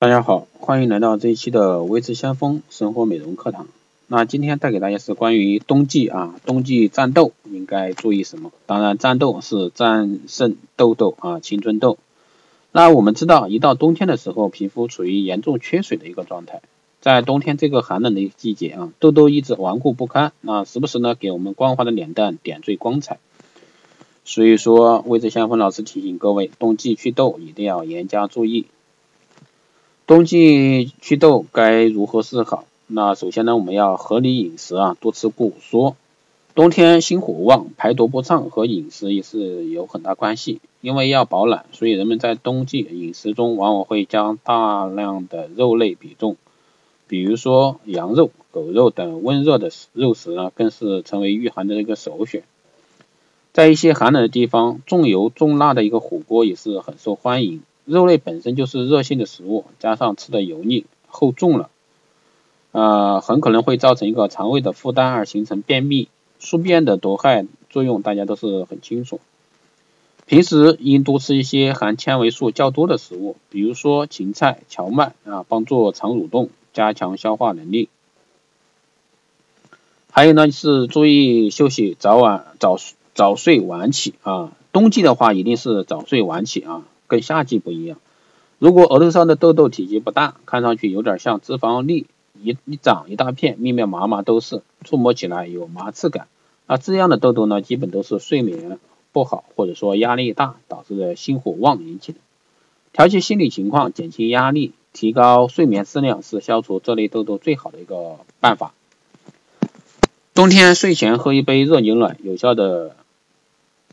大家好，欢迎来到这一期的微知先锋生活美容课堂。那今天带给大家是关于冬季啊，冬季战痘应该注意什么？当然，战痘是战胜痘痘啊，青春痘。那我们知道，一到冬天的时候，皮肤处于严重缺水的一个状态。在冬天这个寒冷的一个季节啊，痘痘一直顽固不堪，那时不时呢给我们光滑的脸蛋点缀光彩。所以说，微知先锋老师提醒各位，冬季祛痘一定要严加注意。冬季祛痘该如何是好？那首先呢，我们要合理饮食啊，多吃果蔬。冬天心火旺，排毒不畅和饮食也是有很大关系。因为要保暖，所以人们在冬季饮食中往往会将大量的肉类比重，比如说羊肉、狗肉等温热的肉食呢，更是成为御寒的一个首选。在一些寒冷的地方，重油重辣的一个火锅也是很受欢迎。肉类本身就是热性的食物，加上吃的油腻厚重了，呃，很可能会造成一个肠胃的负担而形成便秘。宿便的毒害作用大家都是很清楚。平时应多吃一些含纤维素较多的食物，比如说芹菜、荞麦啊，帮助肠蠕动，加强消化能力。还有呢是注意休息，早晚早早睡晚起啊。冬季的话一定是早睡晚起啊。跟夏季不一样，如果额头上的痘痘体积不大，看上去有点像脂肪粒，一一长一大片，密密麻麻都是，触摸起来有麻刺感，那这样的痘痘呢，基本都是睡眠不好或者说压力大导致的心火旺引起的。调节心理情况，减轻压力，提高睡眠质量是消除这类痘痘最好的一个办法。冬天睡前喝一杯热牛奶，有效的。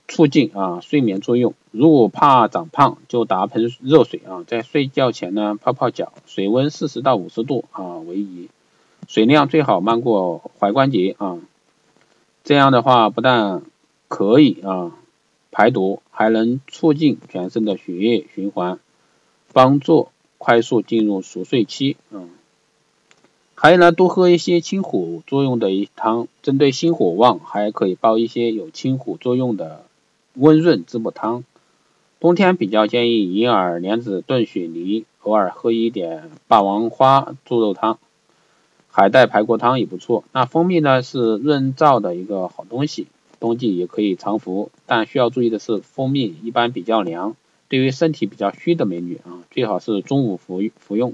促进啊睡眠作用。如果怕长胖，就打盆热水啊，在睡觉前呢泡泡脚，水温四十到五十度啊为宜，水量最好漫过踝关节啊。这样的话不但可以啊排毒，还能促进全身的血液循环，帮助快速进入熟睡期嗯。还有呢，多喝一些清火作用的一汤，针对心火旺，还可以煲一些有清火作用的。温润滋补汤，冬天比较建议银耳莲子炖雪梨，偶尔喝一点霸王花猪肉汤，海带排骨汤也不错。那蜂蜜呢是润燥的一个好东西，冬季也可以常服，但需要注意的是，蜂蜜一般比较凉，对于身体比较虚的美女啊，最好是中午服服用。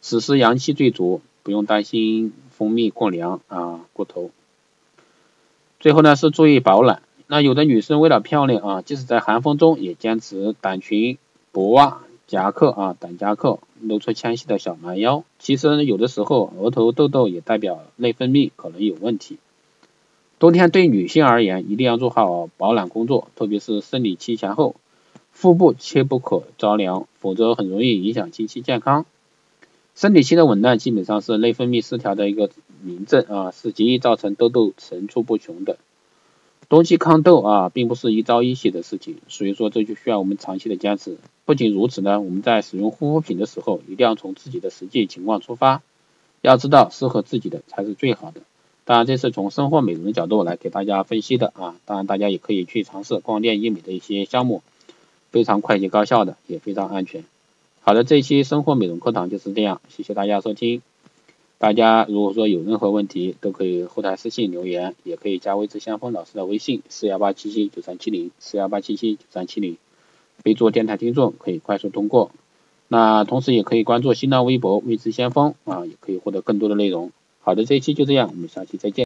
此时阳气最足，不用担心蜂蜜过凉啊过头。最后呢是注意保暖。那有的女生为了漂亮啊，即使在寒风中也坚持短裙、薄袜、夹克啊，短夹克，露出纤细的小蛮腰。其实有的时候，额头痘痘也代表内分泌可能有问题。冬天对女性而言，一定要做好保暖工作，特别是生理期前后，腹部切不可着凉，否则很容易影响经期健康。生理期的紊乱基本上是内分泌失调的一个明证啊，是极易造成痘痘层出不穷的。冬季抗痘啊，并不是一朝一夕的事情，所以说这就需要我们长期的坚持。不仅如此呢，我们在使用护肤品的时候，一定要从自己的实际情况出发，要知道适合自己的才是最好的。当然，这是从生活美容的角度来给大家分析的啊。当然，大家也可以去尝试光电医美的一些项目，非常快捷高效的，也非常安全。好的，这一期生活美容课堂就是这样，谢谢大家收听。大家如果说有任何问题，都可以后台私信留言，也可以加微之相锋老师的微信四幺八七七九三七零四幺八七七九三七零，备注电台听众可以快速通过。那同时也可以关注新浪微博微之先锋啊，也可以获得更多的内容。好的，这一期就这样，我们下期再见。